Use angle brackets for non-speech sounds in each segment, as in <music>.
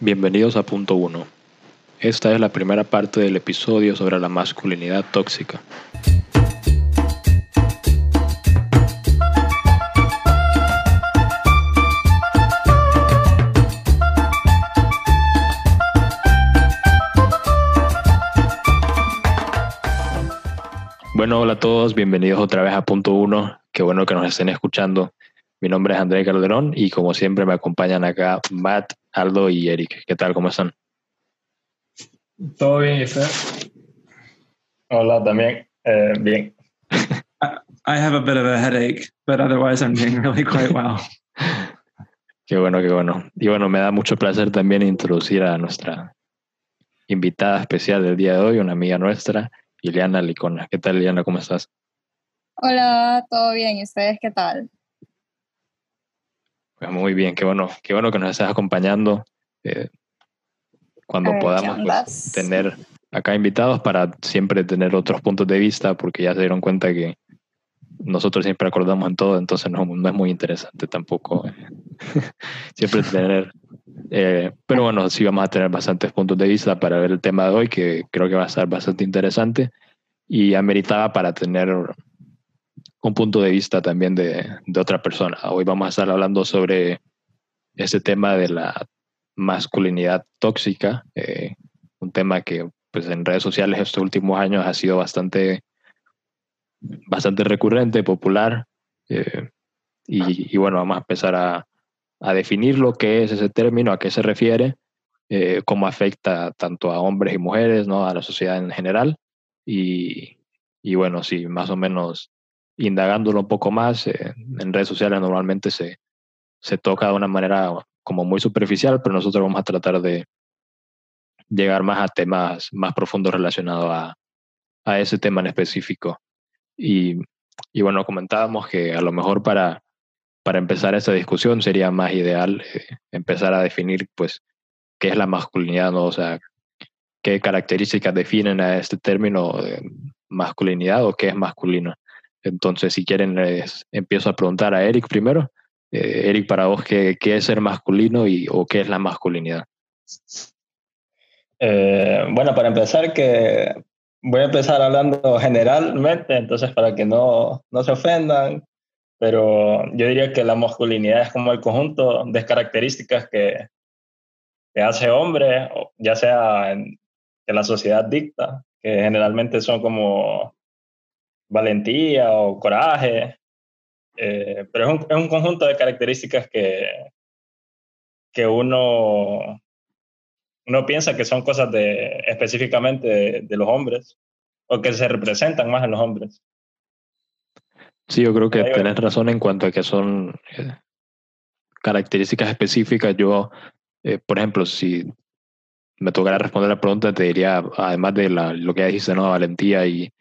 Bienvenidos a Punto 1. Esta es la primera parte del episodio sobre la masculinidad tóxica. Bueno, hola a todos, bienvenidos otra vez a Punto 1. Qué bueno que nos estén escuchando. Mi nombre es André Calderón y como siempre me acompañan acá Matt, Aldo y Eric. ¿Qué tal? ¿Cómo están? Todo bien, ¿y usted? Hola, también. Eh, bien. I have a bit of a headache, but otherwise I'm doing really quite well. <laughs> Qué bueno, qué bueno. Y bueno, me da mucho placer también introducir a nuestra invitada especial del día de hoy, una amiga nuestra, Ileana Licona. ¿Qué tal, Ileana? ¿Cómo estás? Hola, ¿todo bien? ¿Y ustedes qué tal? Pues muy bien, qué bueno, qué bueno que nos estés acompañando. Eh, cuando podamos ¿qué pues, tener acá invitados para siempre tener otros puntos de vista, porque ya se dieron cuenta que nosotros siempre acordamos en todo, entonces no, no es muy interesante tampoco eh, <laughs> siempre tener. eh, pero bueno, sí vamos a tener bastantes puntos de vista para ver el tema de hoy, que creo que va a estar bastante interesante y ameritaba para tener un punto de vista también de, de otra persona. Hoy vamos a estar hablando sobre ese tema de la masculinidad tóxica, eh, un tema que pues en redes sociales estos últimos años ha sido bastante, bastante recurrente, popular. eh, y, y bueno, vamos a empezar a, a definir lo que es ese término, a qué se refiere, eh, cómo afecta tanto a hombres y mujeres, ¿no? a la sociedad en general. Y, y bueno, sí, más o menos indagándolo un poco más, eh, en redes sociales normalmente se, se toca de una manera como muy superficial, pero nosotros vamos a tratar de llegar más a temas más profundos relacionados a, a ese tema en específico. Y, y bueno, comentábamos que a lo mejor para, para empezar esa discusión sería más ideal eh, empezar a definir pues qué es la masculinidad, ¿no? o sea, qué características definen a este término de masculinidad o qué es masculino. Entonces, si quieren, les empiezo a preguntar a Eric primero. Eh, Eric, para vos, ¿qué, ¿qué es ser masculino y, o qué es la masculinidad? Eh, bueno, para empezar, que voy a empezar hablando generalmente, entonces para que no, no se ofendan, pero yo diría que la masculinidad es como el conjunto de características que, que hace hombre, ya sea en, que la sociedad dicta, que generalmente son como valentía o coraje, eh, pero es un, es un conjunto de características que, que uno uno piensa que son cosas de, específicamente de, de, los hombres o que se representan más en los hombres. Sí, yo creo que tenés razón en cuanto a que son eh, características específicas. Yo, eh, por ejemplo, si me tocara responder la pregunta, te diría, además de la, lo que ya dijiste, ¿no? valentía y,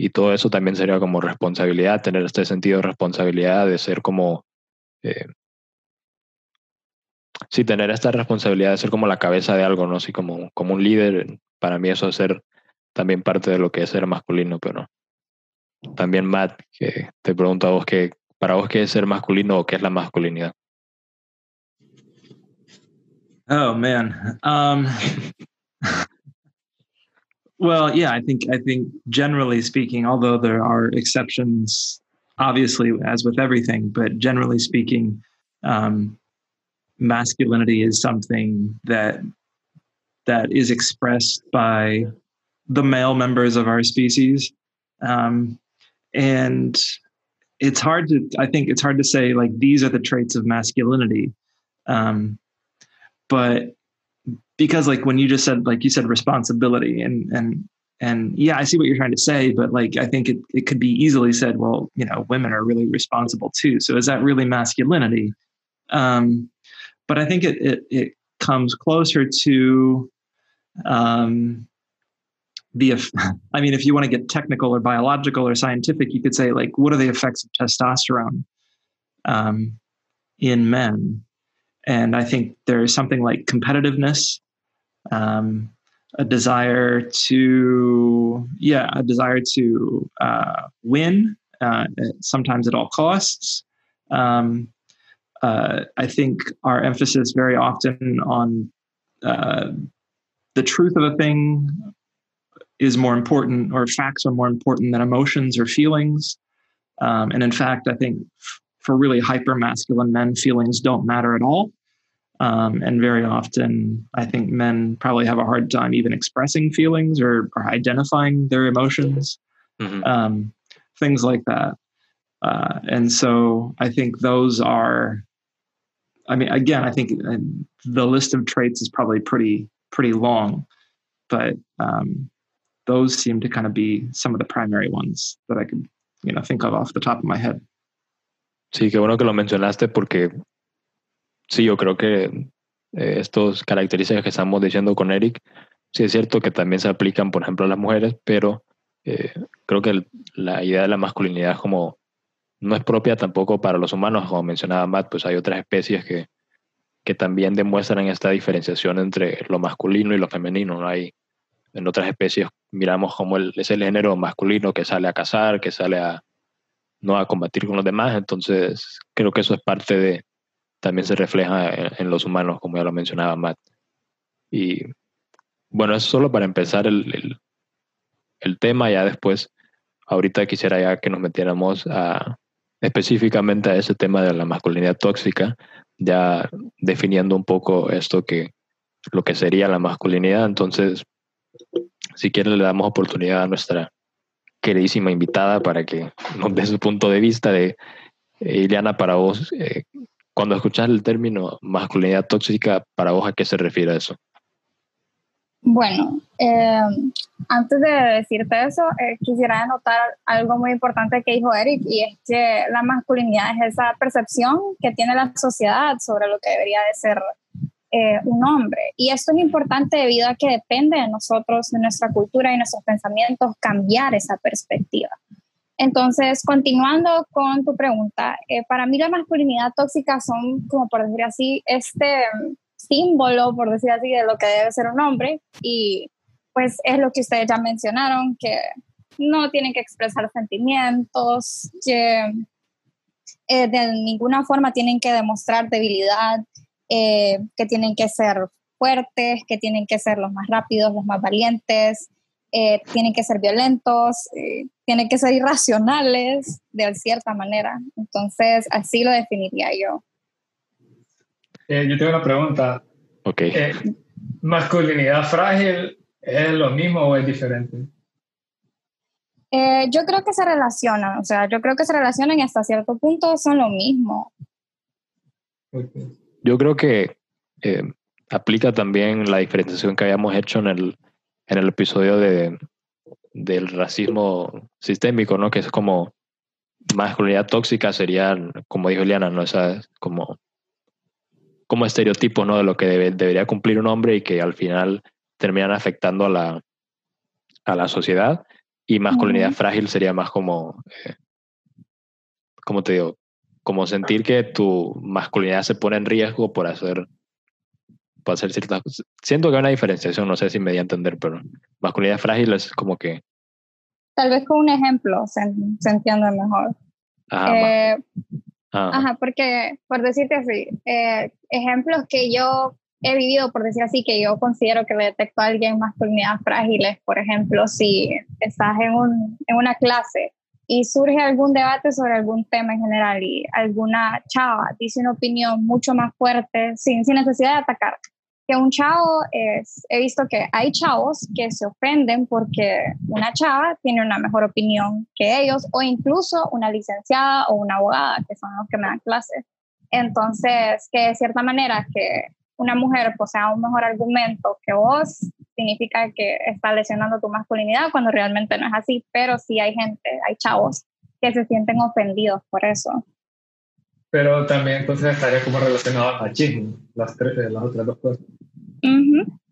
y todo eso, también sería como responsabilidad, tener este sentido de responsabilidad, de ser como... Eh, sí, tener esta responsabilidad de ser como la cabeza de algo, ¿no? Así como, como un líder, para mí eso es ser también parte de lo que es ser masculino, pero también Matt, que te pregunto a vos, que, para vos qué es ser masculino o qué es la masculinidad. Oh man. Um, <laughs> well, yeah, I think I think generally speaking, although there are exceptions, obviously, as with everything, but generally speaking, um, masculinity is something that that is expressed by the male members of our species. Um, and it's hard to i think it's hard to say like these are the traits of masculinity. Um, but because like when you just said like you said responsibility and and and yeah i see what you're trying to say but like i think it, it could be easily said well you know women are really responsible too so is that really masculinity um, but I think it, it, it comes closer to um, the. <laughs> I mean, if you want to get technical or biological or scientific, you could say like, what are the effects of testosterone um, in men? And I think there's something like competitiveness, um, a desire to, yeah, a desire to uh, win, uh, sometimes at all costs. Um, uh, I think our emphasis very often on uh, the truth of a thing is more important, or facts are more important than emotions or feelings. Um, and in fact, I think f- for really hyper masculine men, feelings don't matter at all. Um, and very often, I think men probably have a hard time even expressing feelings or, or identifying their emotions, mm-hmm. um, things like that. Uh, and so I think those are, I mean, again, I think uh, the list of traits is probably pretty, pretty long, but um, those seem to kind of be some of the primary ones that I could, you know, think of off the top of my head. Sí, qué bueno que lo mencionaste porque sí, yo creo que eh, estos características que estamos diciendo con Eric, sí es cierto que también se aplican, por ejemplo, a las mujeres, pero eh, creo que la idea de la masculinidad como no es propia tampoco para los humanos, como mencionaba Matt, pues hay otras especies que, que también demuestran esta diferenciación entre lo masculino y lo femenino. ¿no? Hay, en otras especies miramos como el, es el género masculino que sale a cazar, que sale a, no a combatir con los demás, entonces creo que eso es parte de, también se refleja en, los humanos, como ya lo mencionaba Matt. Y bueno, eso solo para empezar el, el, tema, ya después, ahorita quisiera ya que nos metiéramos específicamente a ese tema de la masculinidad tóxica, ya definiendo un poco esto que lo que sería la masculinidad. Entonces, si quieren le damos oportunidad a nuestra queridísima invitada para que nos dé su punto de vista de eh, Ileana, para vos, eh, cuando escuchas el término masculinidad tóxica, para vos a qué se refiere eso? Bueno, eh, antes de decirte eso, eh, quisiera anotar algo muy importante que dijo Eric, y es que la masculinidad es esa percepción que tiene la sociedad sobre lo que debería de ser eh, un hombre. Y esto es importante debido a que depende de nosotros, de nuestra cultura y nuestros pensamientos, cambiar esa perspectiva. Entonces, continuando con tu pregunta, para mí la masculinidad tóxica son, como por decir así, este símbolo, por decir así, de lo que debe ser un hombre. Y pues es lo que ustedes ya mencionaron, que no tienen que expresar sentimientos, que eh, de ninguna forma tienen que demostrar debilidad, eh, que tienen que ser fuertes, que tienen que ser los más rápidos, los más valientes, eh, tienen que ser violentos, tienen que ser irracionales de cierta manera. Entonces, así lo definiría yo. Eh, yo tengo una pregunta. Ok. Eh, ¿Masculinidad frágil es lo mismo o es diferente? Eh, yo creo que se relacionan, o sea, yo creo que se relacionan y hasta cierto punto son lo mismo. Yo creo que aplica también la diferenciación que habíamos hecho en el, en el episodio de, del racismo sistémico, ¿no? Que es como masculinidad tóxica sería, como dijo Eliana, ¿no? Esa como como estereotipo ¿no? de lo que debería cumplir un hombre y que al final terminan afectando a la, a la sociedad. Y masculinidad frágil sería más como, eh, como te digo, como sentir que tu masculinidad se pone en riesgo por hacer, por hacer ciertas cosas. Siento que hay una diferenciación, no sé si me di a entender, pero masculinidad frágil es como que... Tal vez con un ejemplo se, entiende mejor. Eh, Ajá, porque, por decirte así, eh, ejemplos que yo he vivido, por decir así, que yo considero que detecto a alguien masculinidad frágiles, por ejemplo, si estás en, un, en una clase y surge algún debate sobre algún tema en general y alguna chava dice una opinión mucho más fuerte sin, sin necesidad de atacar, que un chavo es, he visto que hay chavos que se ofenden porque una chava tiene una mejor opinión que ellos o incluso una licenciada o una abogada, que son los que me dan clases. Entonces, que de cierta manera que una mujer posea un mejor argumento que vos significa que está lesionando tu masculinidad cuando realmente no es así, pero sí hay gente, hay chavos que se sienten ofendidos por eso. Pero también entonces estaría como relacionado al machismo, las, tres, eh, las otras dos cosas.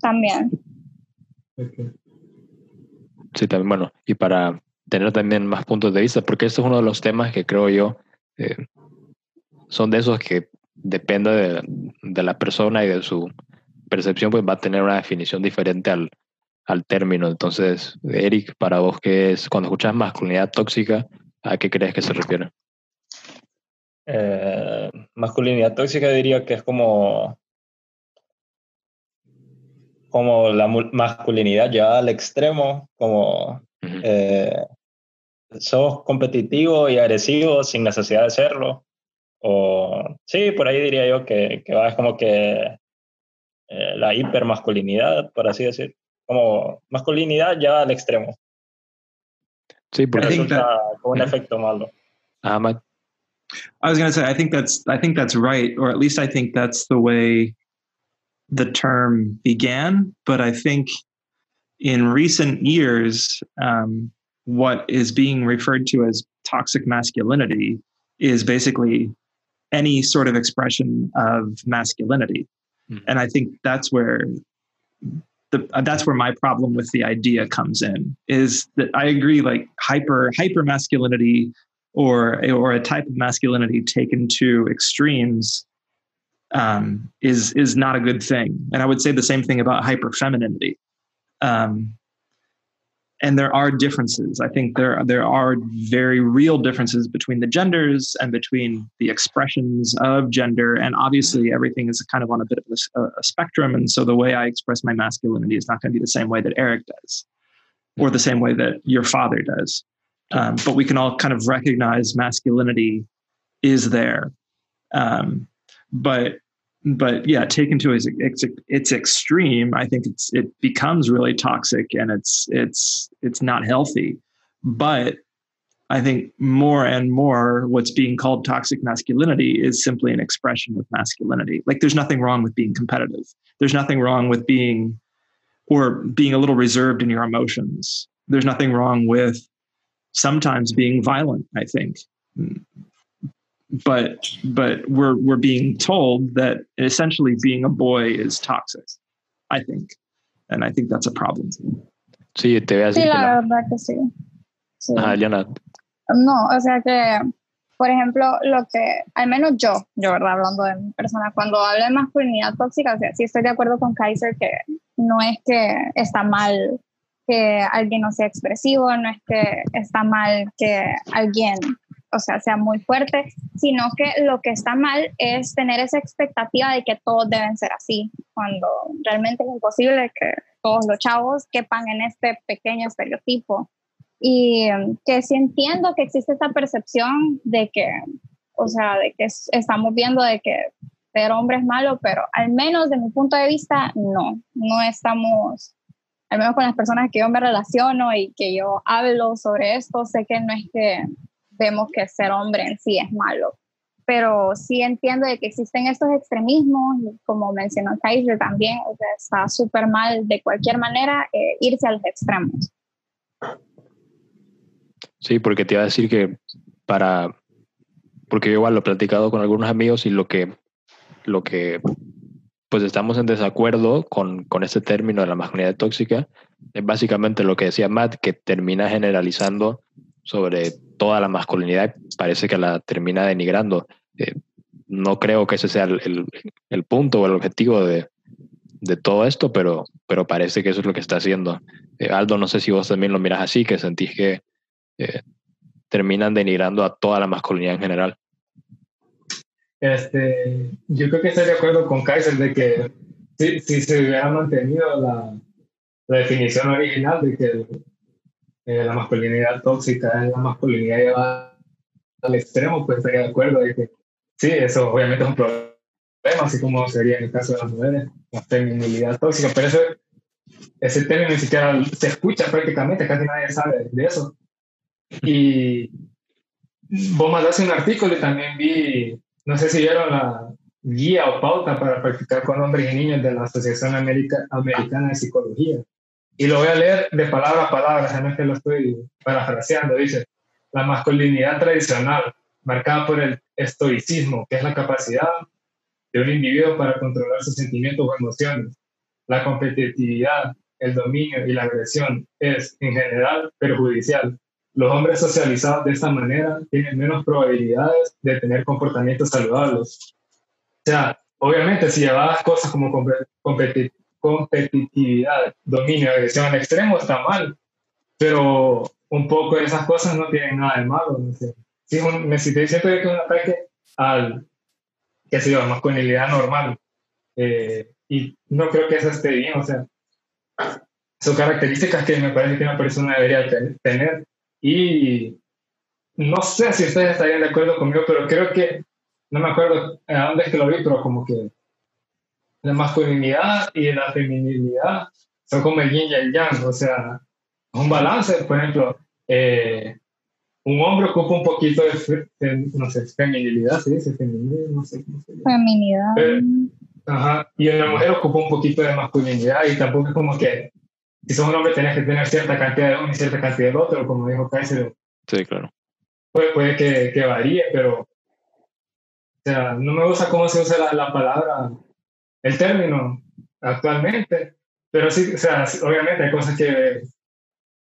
también. Sí, también, bueno, y para tener también más puntos de vista, porque este es uno de los temas que creo yo eh, son de esos que depende de, de, la persona y de su percepción, pues va a tener una definición diferente al, al término. Entonces, Eric, para vos, ¿qué es cuando escuchas masculinidad tóxica? ¿A qué crees que se refiere? Eh, masculinidad tóxica diría que es como como la masculinidad llevada al extremo, como eh, sos competitivo y agresivo sin necesidad de serlo. O sí, por ahí diría yo que, que va es como que eh, la hipermasculinidad, por así decir, como masculinidad ya al extremo. Sí, porque resulta como un efecto malo. I was going to say, I think that's, I think that's right, or at least I think that's the way the term began. But I think in recent years, um, what is being referred to as toxic masculinity is basically any sort of expression of masculinity. Mm-hmm. And I think that's where the uh, that's where my problem with the idea comes in is that I agree like hyper hyper masculinity or or a type of masculinity taken to extremes um, is is not a good thing. And I would say the same thing about hyper femininity. Um, and there are differences. I think there there are very real differences between the genders and between the expressions of gender. And obviously, everything is kind of on a bit of a, a spectrum. And so, the way I express my masculinity is not going to be the same way that Eric does, or the same way that your father does. Um, but we can all kind of recognize masculinity is there. Um, but but yeah, taken to its, its, its extreme, I think it's it becomes really toxic and it's it's it's not healthy. But I think more and more what's being called toxic masculinity is simply an expression of masculinity. Like there's nothing wrong with being competitive. There's nothing wrong with being or being a little reserved in your emotions. There's nothing wrong with sometimes being violent, I think. But but we're we're being told that essentially being a boy is toxic i think. And i think that's a problem sí te voy a decir sí la verdad que sí, sí. Ah, no o sea que por ejemplo lo que al menos yo yo verdad? Hablando de mi persona cuando hablo de masculinidad tóxica o sea sí estoy de acuerdo con Kaiser que no es que está mal que alguien no sea expresivo no es que está mal que alguien o sea, sea muy fuerte, sino que lo que está mal es tener esa expectativa de que todos deben ser así, cuando realmente es imposible que todos los chavos quepan en este pequeño estereotipo. Y que sí entiendo que existe esta percepción de que, o sea, de que estamos viendo de que ser hombre es malo, pero al menos de mi punto de vista, no, no estamos, al menos con las personas que yo me relaciono y que yo hablo sobre esto, sé que no es que vemos que ser hombre en sí es malo. Pero sí entiendo de que existen estos extremismos, como mencionó Kaiser también, o sea, está súper mal de cualquier manera eh, irse a los extremos. Sí, porque te iba a decir que para, porque yo igual lo he platicado con algunos amigos y lo que, lo que pues estamos en desacuerdo con, con este término de la masculinidad tóxica, es básicamente lo que decía Matt, que termina generalizando sobre toda la masculinidad parece que la termina denigrando. Eh, no creo que ese sea el, el, punto o el objetivo de, de, todo esto, pero, pero parece que eso es lo que está haciendo. Eh, Aldo, no sé si vos también lo miras así, que sentís que eh, terminan denigrando a toda la masculinidad en general. Este, yo creo que estoy de acuerdo con Kaiser de que si, si se hubiera mantenido la, la definición original de que eh, la masculinidad tóxica es la masculinidad llevada al extremo, pues estaría de acuerdo de que sí, eso obviamente es un problema, así como sería en el caso de las mujeres, la feminilidad tóxica, pero ese, ese término ni siquiera se escucha prácticamente, casi nadie sabe de eso. Y vos mandaste un artículo y también vi, no sé si vieron la guía o pauta para practicar con hombres y niños de la Asociación Americana de Psicología. Y lo voy a leer de palabra a palabra, no es que lo estoy parafraseando. Dice, la masculinidad tradicional, marcada por el estoicismo, que es la capacidad de un individuo para controlar sus sentimientos o emociones. La competitividad, el dominio y la agresión es, en general, perjudicial. Los hombres socializados de esta manera tienen menos probabilidades de tener comportamientos saludables. O sea, obviamente, si llevas cosas como competitividad, dominio, agresión al extremo está mal, pero un poco de esas cosas no tienen nada de malo. No sé. Si un, me siento que es un ataque al, qué sé yo, masculinidad normal, eh, y no creo que eso esté bien, o sea, son características que me parece que una persona debería tener. Y no sé si ustedes estarían de acuerdo conmigo, pero creo que, no me acuerdo a dónde es que lo vi, pero como que la masculinidad y la feminilidad son como el yin y el yang, o sea, un balance, por ejemplo, eh, un hombre ocupa un poquito de, no sé, feminilidad, ¿sí? dice feminidad, no sé cómo se llama. Feminidad. ajá, y una mujer ocupa un poquito de masculinidad y tampoco es como que si sos un hombre tenés que tener cierta cantidad de uno y cierta cantidad de otro, como dijo Kaiser. Sí, claro. Puede, puede que, que, varíe, pero o sea, no me gusta cómo se usa la, la palabra, el término actualmente, pero sí, o sea, obviamente hay cosas que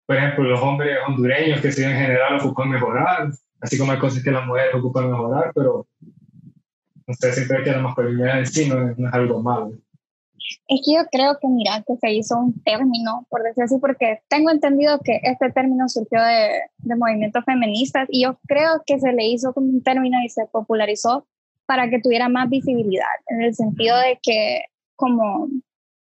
por ejemplo, los hombres hondureños que sí en general ocupan mejorar, así como hay cosas que las mujeres ocupan mejorar, pero no sé, siempre que la masculinidad en sí no es, algo malo. Es que yo creo que, mira, que se hizo un término, por decir así, porque tengo entendido que este término surgió de, de movimientos feministas y yo creo que se le hizo como un término y se popularizó para que tuviera más visibilidad, en el sentido de que como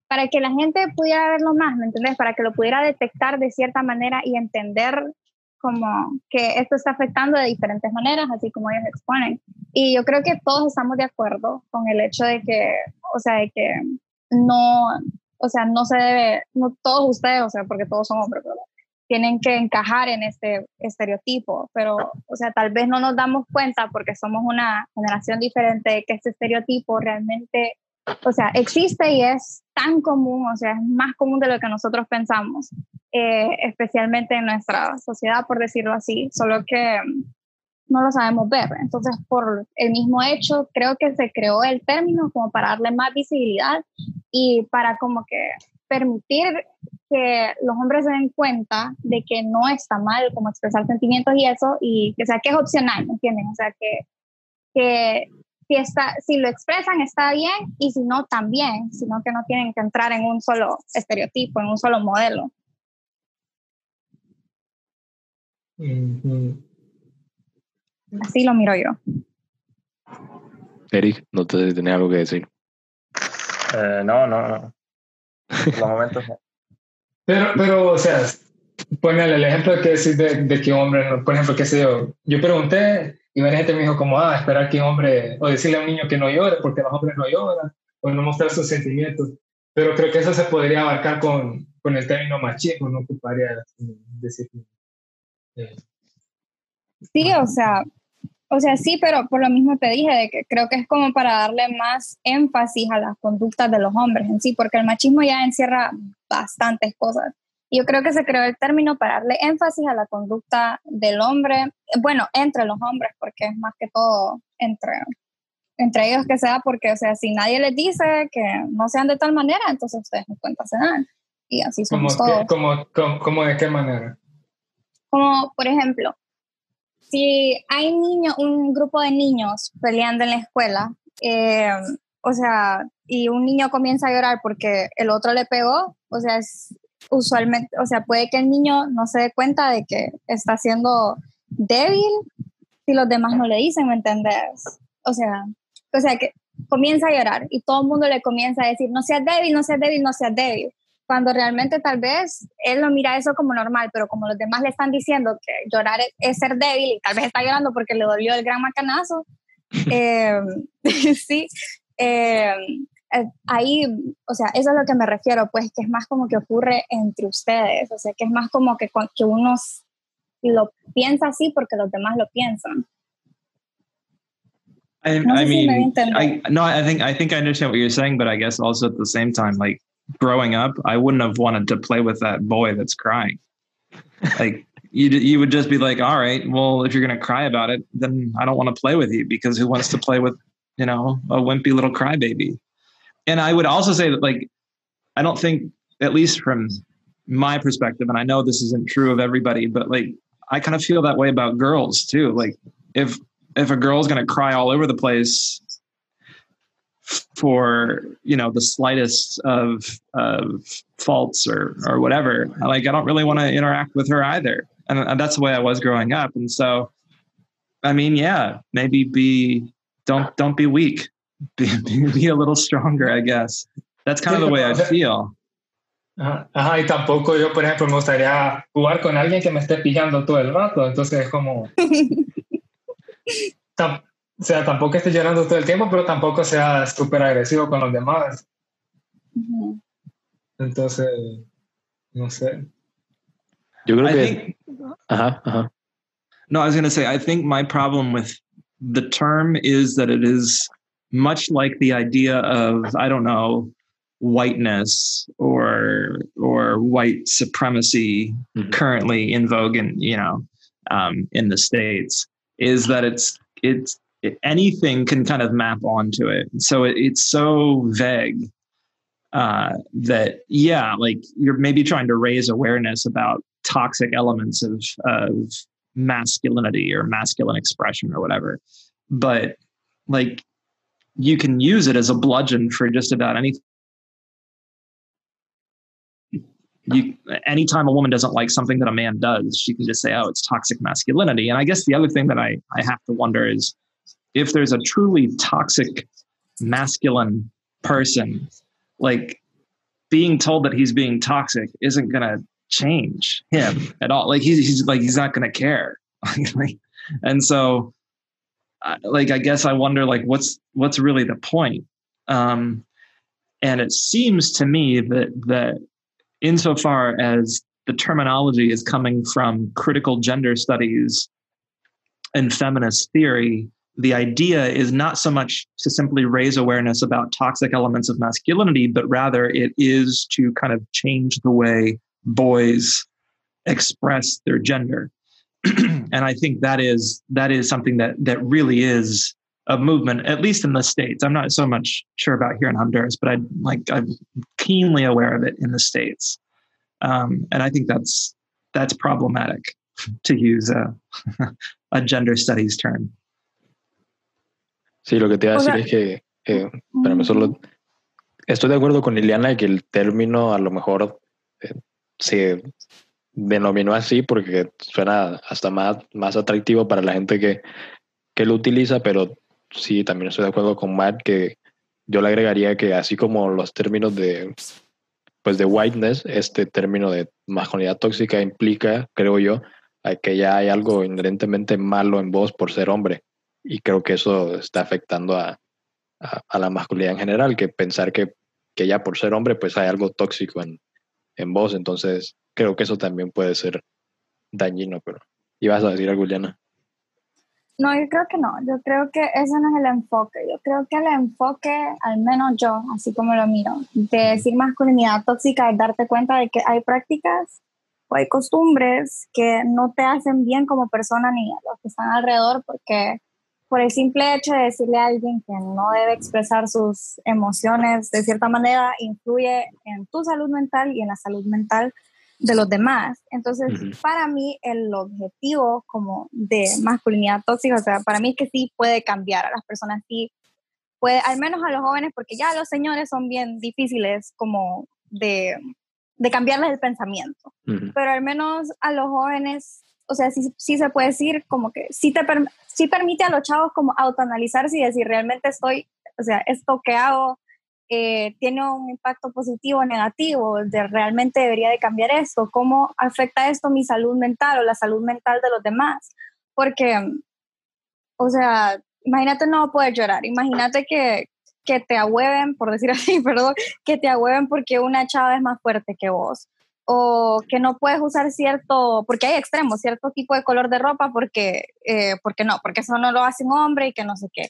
para que la gente pudiera verlo más, ¿me entiendes? Para que lo pudiera detectar de cierta manera y entender como que esto está afectando de diferentes maneras, así como ellos exponen. Y yo creo que todos estamos de acuerdo con el hecho de que, o sea, de que no, o sea, no se debe, no todos ustedes, o sea, porque todos son hombres, tienen que encajar en este estereotipo, pero, o sea, tal vez no nos damos cuenta porque somos una generación diferente de que este estereotipo realmente o sea, existe y es tan común, o sea, es más común de lo que nosotros pensamos, eh, especialmente en nuestra sociedad, por decirlo así, solo que no lo sabemos ver. Entonces, por el mismo hecho, creo que se creó el término como para darle más visibilidad y para como que permitir que los hombres se den cuenta de que no está mal como expresar sentimientos y eso, y que, o sea, que es opcional, ¿me entienden? O sea, que, que si, está, si lo expresan está bien y si no también, sino que no tienen que entrar en un solo estereotipo, en un solo modelo. Así lo miro yo. Eric, no te tenés algo que decir. Eh, no, no, no. Los momentos. <laughs> pero, pero, o sea, ponle el ejemplo que decir de, de que un hombre, por ejemplo, qué sé yo, yo pregunté y varias gente me dijo como, ah, esperar que un hombre, o decirle a un niño que no llore porque los hombres no lloran, o no mostrar sus sentimientos. Pero creo que eso se podría abarcar con, con el término machismo, no ocuparía decir. Eh. Sí, o sea, o sea, sí, pero por lo mismo te dije de que creo que es como para darle más énfasis a las conductas de los hombres en sí, porque el machismo ya encierra bastantes cosas yo creo que se creó el término para darle énfasis a la conducta del hombre, bueno, entre los hombres, porque es más que todo entre, entre ellos que sea, porque, o sea, si nadie les dice que no sean de tal manera, entonces ustedes no cuenta se dan. Y así somos todos. ¿Cómo, de qué manera? Como, por ejemplo, si hay niños, un grupo de niños peleando en la escuela, eh, o sea, y un niño comienza a llorar porque el otro le pegó, o sea, es, usualmente, o sea, puede que el niño no se dé cuenta de que está siendo débil si los demás no le dicen, ¿me entendés? O sea, o sea, que comienza a llorar y todo el mundo le comienza a decir, no seas débil, no seas débil, no seas débil. Cuando realmente tal vez él no mira eso como normal, pero como los demás le están diciendo que llorar es, ser débil y tal vez está llorando porque le dolió el gran macanazo, <laughs> eh, <laughs> sí, eh, eh, ahí, o sea, eso es lo que me refiero, pues que es más como que ocurre entre ustedes, o sea, que es más como que, que uno lo piensa así porque los demás lo piensan. I, no I mean, I, no, I think I think I understand what you're saying, but I guess also at the same time, like growing up, I wouldn't have wanted to play with that boy that's crying. like you, you would just be like, all right, well, if you're gonna cry about it, then I don't want to play with you because who wants to play with, you know, a wimpy little crybaby? and I would also say that like I don't think at least from my perspective, and I know this isn't true of everybody, but like I kind of feel that way about girls too. Like if if a girl's gonna cry all over the place for you know the slightest of of faults or or whatever, like I don't really want to interact with her either. And, and that's the way I was growing up. And so, I mean, yeah, maybe be don't don't be weak <laughs> be, be a little stronger, I guess. That's kind of the way I feel. Ajá, y tampoco yo, por ejemplo, me gustaría jugar con alguien que me esté pillando todo el rato, entonces es como... <laughs> o sea, tampoco esté llorando todo el tiempo, pero tampoco sea súper agresivo con los demás. Entonces, no sé. Yo creo I que... Think, ajá, ajá. No, I was going to say, I think my problem with the term is that it is much like the idea of, I don't know, whiteness or or white supremacy mm-hmm. currently in vogue in you know um, in the states is that it's it's it, anything can kind of map onto it. So it, it's so vague uh, that yeah like you're maybe trying to raise awareness about toxic elements of of masculinity or masculine expression or whatever. But like you can use it as a bludgeon for just about anything you anytime a woman doesn't like something that a man does she can just say oh it's toxic masculinity. And i guess the other thing that i i have to wonder is if there's a truly toxic masculine person like being told that he's being toxic isn't going to change him at all. Like he's, he's like he's not going to care. <laughs> And so like i guess i wonder like what's what's really the point? Um and it seems to me that that insofar as the terminology is coming from critical gender studies and feminist theory, the idea is not so much to simply raise awareness about toxic elements of masculinity, but rather it is to kind of change the way boys express their gender. <clears throat> and I think that is that is something that that really is a movement, at least in the states. I'm not so much sure about here in Honduras, but I like I'm keenly aware of it in the states, um, and I think that's that's problematic to use a <laughs> a gender studies term. Sí, lo que te iba a decir es que, eh, para solo estoy de acuerdo con Liliana que el término a lo mejor eh, se denominó así porque suena hasta más, más atractivo para la gente que, que lo utiliza, pero sí, también estoy de acuerdo con Matt que yo le agregaría que así como los términos de pues de whiteness, este término de masculinidad tóxica implica, creo yo, que ya hay algo inherentemente malo en vos por ser hombre. Y creo que eso está afectando a, a, la masculinidad en general, que pensar que, que, ya por ser hombre pues hay algo tóxico en, en vos. Entonces creo que eso también puede ser dañino, pero... ¿Ibas a decir algo, Liana? No, yo creo que no. Yo creo que ese no es el enfoque. Yo creo que el enfoque, al menos yo, así como lo miro, de decir masculinidad tóxica es darte cuenta de que hay prácticas o hay costumbres que no te hacen bien como persona ni a los que están alrededor porque por el simple hecho de decirle a alguien que no debe expresar sus emociones de cierta manera influye en tu salud mental y en la salud mental de los demás. Entonces, para mí el objetivo como de masculinidad tóxica, o sea, para mí es que sí puede cambiar a las personas, sí puede, al menos a los jóvenes, porque ya los señores son bien difíciles como de, de cambiarles el pensamiento, pero al menos a los jóvenes, o sea, sí, sí se puede decir como que sí, te sí permite a los chavos como autoanalizarse y decir, realmente estoy, o sea, esto que hago eh, tiene un impacto positivo o negativo, de realmente debería de cambiar esto, cómo afecta esto mi salud mental o la salud mental de los demás, porque, o sea, imagínate no poder llorar, imagínate que, que te ahueven, por decir <laughs> así, perdón, que te ahueven porque una chava es más fuerte que vos, o que no puedes usar cierto, porque hay extremos, cierto tipo de color de ropa porque, eh, porque no, porque eso no lo hace un hombre y que no sé qué.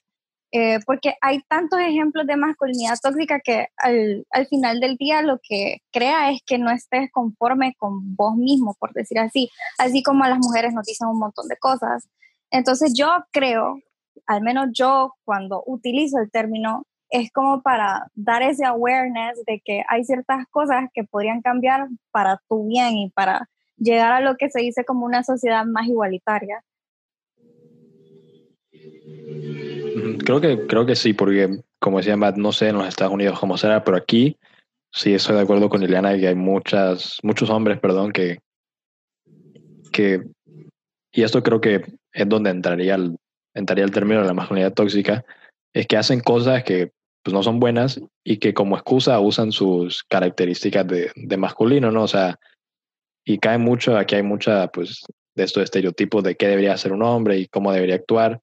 Eh, porque hay tantos ejemplos de masculinidad tóxica que al, al, final del día lo que crea es que no estés conforme con vos mismo, por decir así, así como a las mujeres nos dicen un montón de cosas. Entonces yo creo, al menos yo cuando utilizo el término, es como para dar ese awareness de que hay ciertas cosas que podrían cambiar para tu bien y para llegar a lo que se dice como una sociedad más igualitaria. Creo que, creo que sí, porque como decía Matt, no sé en los Estados Unidos cómo será, pero aquí sí estoy de acuerdo con Liliana que hay muchas, muchos hombres, perdón, que, que, y esto creo que es donde entraría el, entraría el término de la masculinidad tóxica, es que hacen cosas que pues no son buenas y que como excusa usan sus características de, de masculino, ¿no? O sea, y cae mucho, aquí hay mucha, pues, de estos estereotipos de qué debería ser un hombre y cómo debería actuar,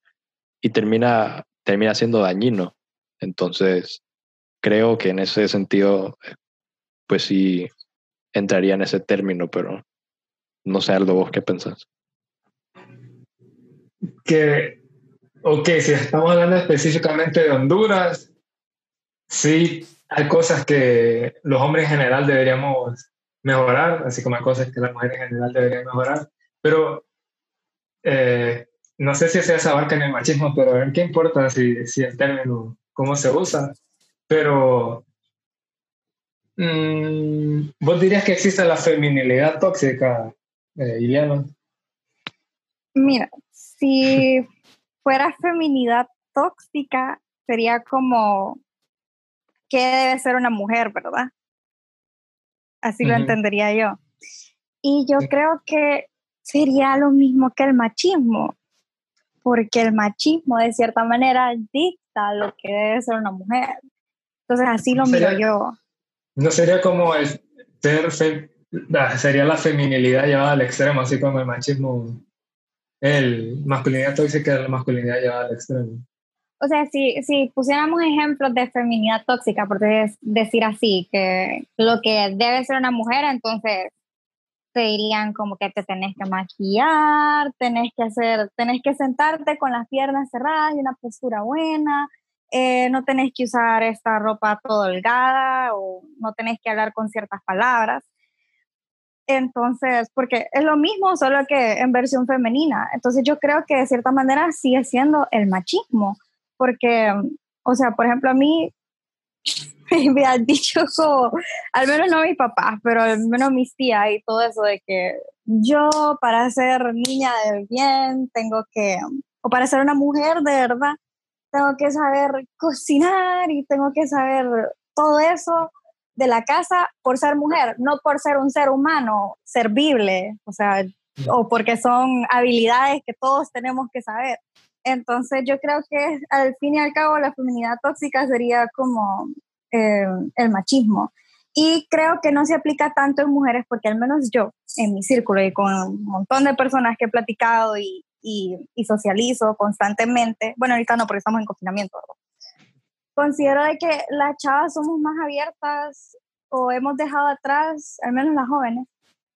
y termina, termina siendo dañino. Entonces, creo que en ese sentido, pues sí, entraría en ese término, pero no sé, Aldo, vos qué pensás. Que, ok, si estamos hablando específicamente de Honduras, sí hay cosas que los hombres en general deberíamos mejorar, así como hay cosas que las mujeres en general deberían mejorar, pero eh, no sé si se abarca en el machismo, pero a ver qué importa si, si el término, cómo se usa, pero mmm, vos dirías que existe la feminilidad tóxica, eh, Iliana. Mira, si fuera feminidad tóxica, sería como qué debe ser una mujer, ¿verdad? Así lo entendería yo. Y yo creo que sería lo mismo que el machismo, porque el machismo de cierta manera dicta lo que debe ser una mujer. Entonces así lo miro yo. No sería como el ser, sería la feminilidad llevada al extremo, así como el machismo, el masculinidad tóxica, la masculinidad llevada al extremo o sea, si, si pusiéramos ejemplos de feminidad tóxica, por decir así, que lo que debe ser una mujer, entonces te dirían como que te tenés que maquillar, tenés que hacer, tenés que sentarte con las piernas cerradas y una postura buena, eh, no tenés que usar esta ropa todo holgada o no tenés que hablar con ciertas palabras. Entonces, porque es lo mismo, solo que en versión femenina. Entonces yo creo que de cierta manera sigue siendo el machismo porque, o sea, por ejemplo, a mí <laughs> me han dicho como, al menos no mis papás, pero al menos mis tías y todo eso de que yo para ser niña del bien tengo que, o para ser una mujer de verdad, tengo que saber cocinar y tengo que saber todo eso de la casa por ser mujer, no por ser un ser humano servible, o sea, o porque son habilidades que todos tenemos que saber. Entonces yo creo que al fin y al cabo la feminidad tóxica sería como eh, el machismo. Y creo que no se aplica tanto en mujeres porque al menos yo, en mi círculo y con un montón de personas que he platicado y, y, socializo constantemente, bueno, ahorita no porque estamos en confinamiento, considero de que las chavas somos más abiertas o hemos dejado atrás, al menos las jóvenes,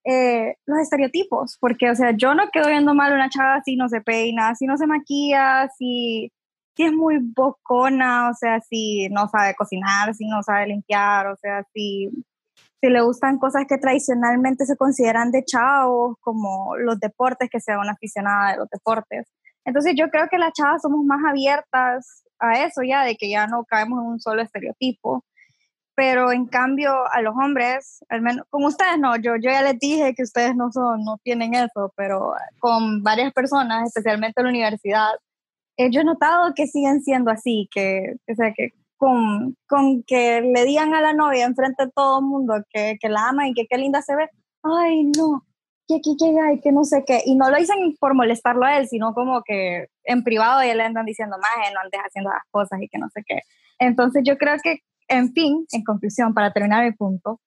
eh, los estereotipos, porque, o sea, yo no quedo viendo mal una chava si no se peina, si no se maquilla, si, si es muy bocona, o sea, si no sabe cocinar, si no sabe limpiar, o sea, si, si le gustan cosas que tradicionalmente se consideran de chavos, como los deportes, que sea una aficionada de los deportes. Entonces yo creo que las chavas somos más abiertas a eso ya, de que ya no caemos en un solo estereotipo pero en cambio a los hombres, al menos con ustedes no, yo, yo ya les dije que ustedes no son, no tienen eso, pero con varias personas, especialmente en la universidad, eh, yo he notado que siguen siendo así, que, o sea, que con, con que le digan a la novia enfrente de todo el mundo que, que la ama y que qué linda se ve, ay no, que que, que, ay, que no sé qué, y no lo dicen por molestarlo a él, sino como que en privado ya le andan diciendo más, no andes haciendo las cosas y que no sé qué. Entonces yo creo que en fin, en conclusión, para terminar el punto,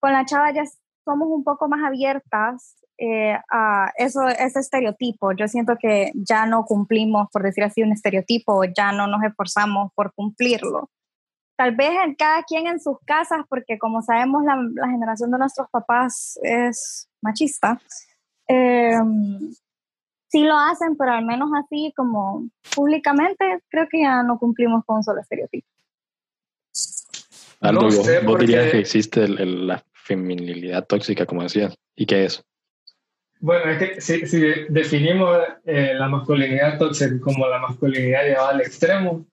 con la chava ya somos un poco más abiertas eh, a eso, ese estereotipo. Yo siento que ya no cumplimos, por decir así, un estereotipo, ya no nos esforzamos por cumplirlo. Tal vez en cada quien en sus casas, porque como sabemos, la, generación de nuestros papás es machista. Em, sí lo hacen, pero al menos así como públicamente, creo que ya no cumplimos con un solo estereotipo. Algo, vos, dirías que existe la feminilidad tóxica, como decías. ¿Y qué es? Bueno, es que si, si definimos eh, la masculinidad tóxica como la masculinidad llevada al extremo,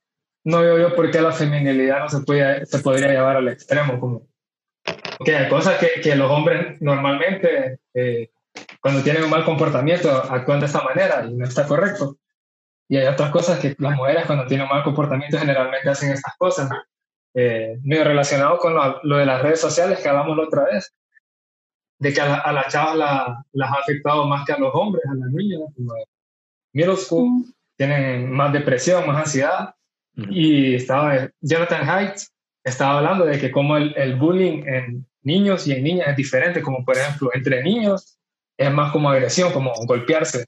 no veo yo por qué la feminilidad no se, puede, se podría llevar al extremo. Como, que hay cosas que, que los hombres normalmente, eh, cuando tienen un mal comportamiento, actúan de esta manera y no está correcto. Y hay otras cosas que las mujeres cuando tienen un mal comportamiento generalmente hacen estas cosas eh, medio relacionado con lo, de las redes sociales que hablamos la otra vez, de que a, las chavas la, las ha afectado más que a los hombres, a las niñas, como middle school, tienen más depresión, más ansiedad, Y estaba Jonathan Haidt, estaba hablando de que como el, el, bullying en niños y en niñas es diferente, como por ejemplo entre niños es más como agresión, como golpearse,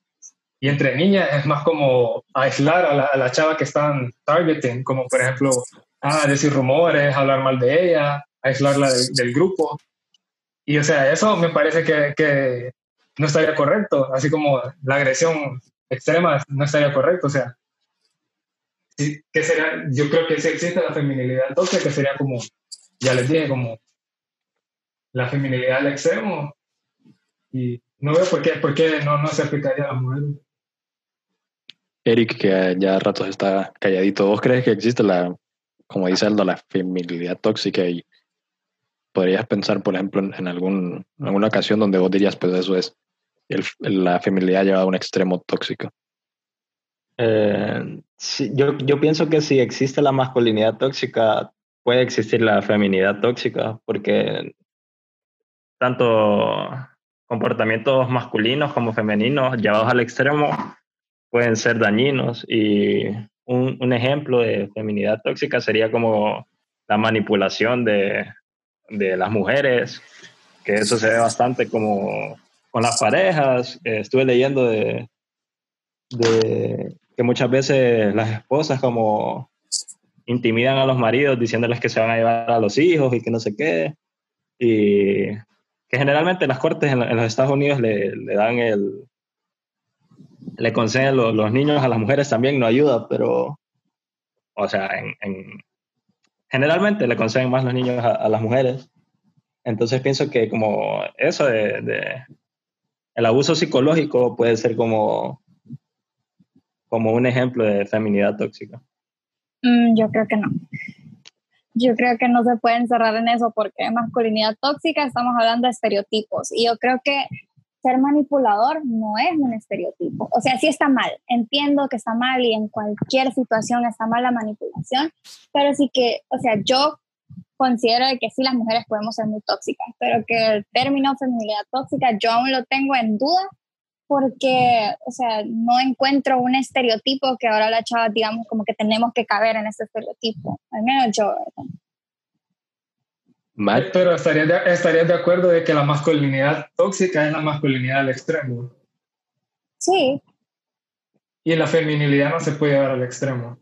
y entre niñas es más como aislar a la, a la chava que están targeting, como por ejemplo, ah, decir rumores, hablar mal de ella, aislarla del grupo. Y o sea, eso me parece que, que no estaría correcto, así como la agresión extrema no estaría correcto, o sea, que sería, yo creo que si existe la feminilidad entonces que sería como, ya les dije, como la feminilidad al extremo, y no veo por qué, por qué no, no se aplicaría a la mujer. Eric, que ya ratos está calladito, ¿vos crees que existe la, como dice Aldo, la feminilidad tóxica y podrías pensar, por ejemplo, en, alguna ocasión donde vos dirías, pues eso es, la feminilidad llevada a un extremo tóxico? Eh, yo, yo pienso que si existe la masculinidad tóxica, puede existir la feminidad tóxica, porque tanto comportamientos masculinos como femeninos llevados al extremo pueden ser dañinos y un, un ejemplo de feminidad tóxica sería como la manipulación de, de las mujeres, que eso se ve bastante como con las parejas. estuve leyendo de, que muchas veces las esposas como intimidan a los maridos diciéndoles que se van a llevar a los hijos y que no sé qué. Y que generalmente las cortes en, los Estados Unidos le, le, dan el... le conceden los, los niños a las mujeres también, no ayuda, pero... O sea, en, en generalmente le conceden más los niños a, las mujeres. Entonces pienso que como eso de, de, el abuso psicológico puede ser como, como un ejemplo de feminidad tóxica. Mm, yo creo que no. Yo creo que no se puede encerrar en eso porque masculinidad tóxica estamos hablando de estereotipos y yo creo que ser manipulador no es un estereotipo. O sea, sí está mal, entiendo que está mal y en cualquier situación está mal la manipulación, pero sí que, o sea, yo considero que sí las mujeres podemos ser muy tóxicas, pero que el término feminidad tóxica yo aún lo tengo en duda porque, o sea, no encuentro un estereotipo que ahora la chava, digamos, como que tenemos que caber en ese estereotipo, al menos yo. Mal. Pero estarías de, estaría de acuerdo de que la masculinidad tóxica es la masculinidad al extremo. Sí. Y la feminilidad no se puede llevar al extremo.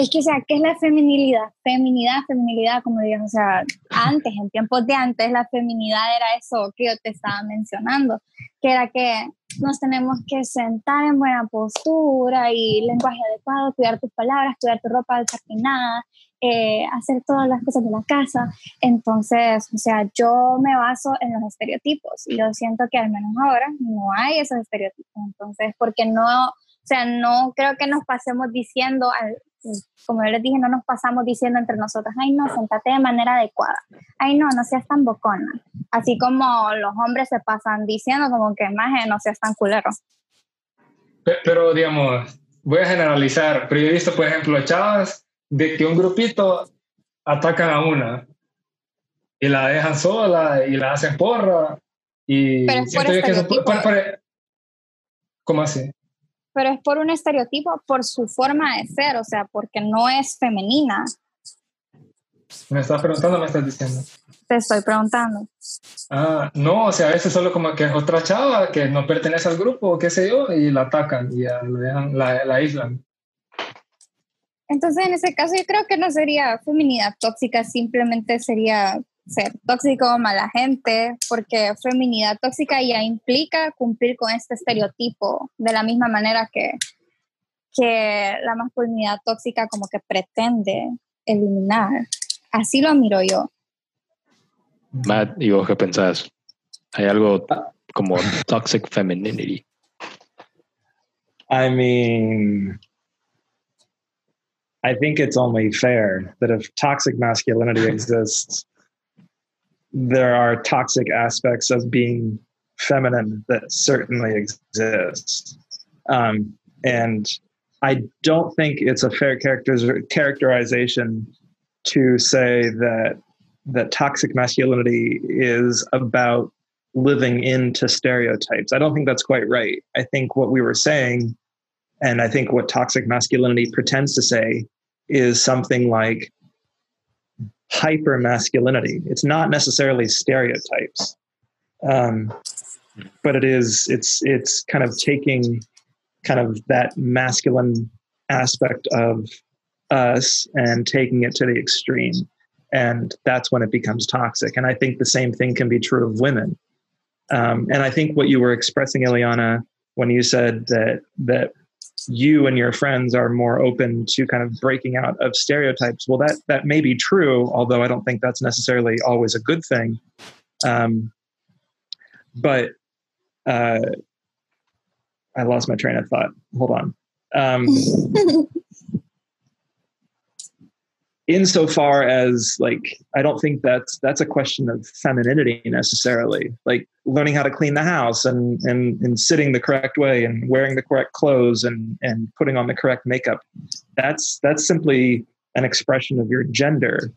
Es que, o sea, ¿qué es la feminilidad? Feminidad, feminilidad, como digo, o sea, antes, en tiempos de antes, la feminidad era eso que yo te estaba mencionando, que era que nos tenemos que sentar en buena postura y lenguaje adecuado, cuidar tus palabras, cuidar tu ropa desafinada, eh, hacer todas las cosas de la casa. Entonces, o sea, yo me baso en los estereotipos y yo siento que al menos ahora no hay esos estereotipos. Entonces, porque no, o sea, no creo que nos pasemos diciendo, al, como yo les dije, no nos pasamos diciendo entre nosotros, ay no, sentate de manera adecuada, ay no, no seas tan bocona. Así como los hombres se pasan diciendo como que más no seas tan culero. Pero, digamos, voy a generalizar, pero yo he visto, por ejemplo, chavas de que un grupito atacan a una y la dejan sola y la hacen porra y pero es por eso, ¿Cómo así? Pero es por un estereotipo, por su forma de ser, o sea, porque no es femenina. ¿Me estás preguntando o me estás diciendo? Te estoy preguntando. Ah, no, o sea, a veces solo como que es otra chava que no pertenece al grupo, qué sé yo, y la atacan y la, dejan, la, la aíslan. Entonces, en ese caso, yo creo que no sería feminidad tóxica, simplemente sería ser tóxico, mala gente, porque feminidad tóxica ya implica cumplir con este estereotipo de la misma manera que, que la masculinidad tóxica como que pretende eliminar. Así lo miro yo. Matt, ¿y vos qué pensás? ¿Hay algo como toxic femininity? I mean, I think it's only fair that if toxic masculinity <laughs> exists, there are toxic aspects of being feminine that certainly exist. Um, and I don't think it's a fair characterization to say that that toxic masculinity is about living into stereotypes. I don't think that's quite right. I think what we were saying And I think what toxic masculinity pretends to say is something like hyper masculinity. It's not necessarily stereotypes, um, but it is. It's it's kind of taking kind of that masculine aspect of us and taking it to the extreme, and that's when it becomes toxic. And I think the same thing can be true of women. Um, and I think what you were expressing, Ileana, when you said that that you and your friends are more open to kind of breaking out of stereotypes. Well, that that may be true, although I don't think that's necessarily always a good thing. Um, but uh, I lost my train of thought. Hold on. Um, <laughs> insofar as like i don't think that's that's a question of femininity necessarily. Like learning how to clean the house and and and sitting the correct way and wearing the correct clothes and and putting on the correct makeup that's that's simply an expression of your gender.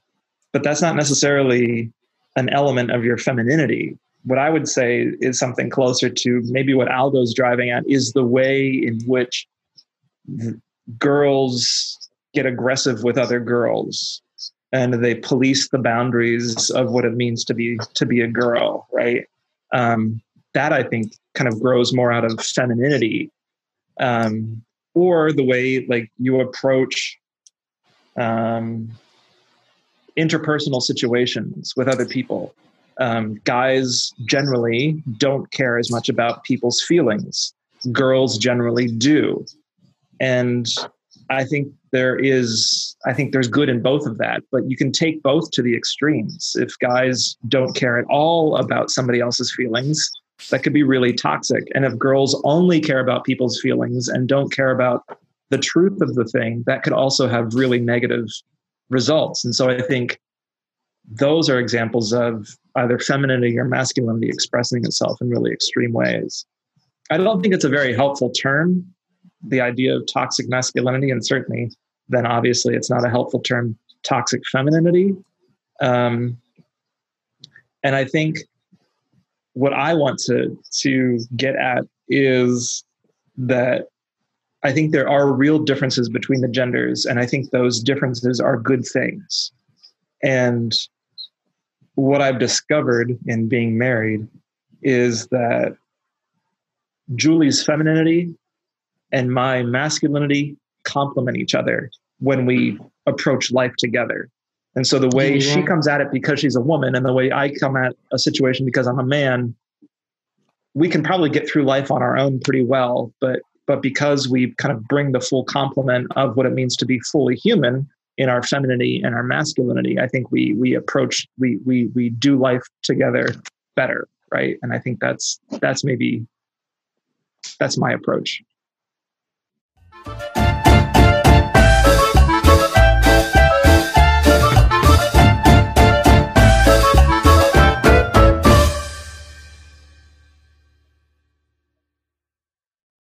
But that's not necessarily an element of your femininity. What i would say is something closer to maybe what aldo's driving at is the way in which girls get aggressive with other girls and they police the boundaries of what it means to be to be a girl right? Um, that i think kind of grows more out of femininity um, or the way like you approach um, interpersonal situations with other people. Um, guys generally don't care as much about people's feelings. Girls generally do. And I think there is, I think there's good in both of that, but you can take both to the extremes. If guys don't care at all about somebody else's feelings, that could be really toxic. And if girls only care about people's feelings and don't care about the truth of the thing, that could also have really negative results. And so I think those are examples of either femininity or masculinity expressing itself in really extreme ways. I don't think it's a very helpful term the idea of toxic masculinity, and certainly then obviously it's not a helpful term, toxic femininity. Um, and I think what I want to to get at is that I think there are real differences between the genders, and I think those differences are good things. And what I've discovered in being married is that Julie's femininity and my masculinity complement each other when we approach life together. And so the way yeah. she comes at it because she's a woman and the way I come at a situation because I'm a man, we can probably get through life on our own pretty well, but but because we kind of bring the full complement of what it means to be fully human in our femininity and our masculinity, I think we we approach we we we do life together better, right? And I think that's that's maybe that's my approach. Bye.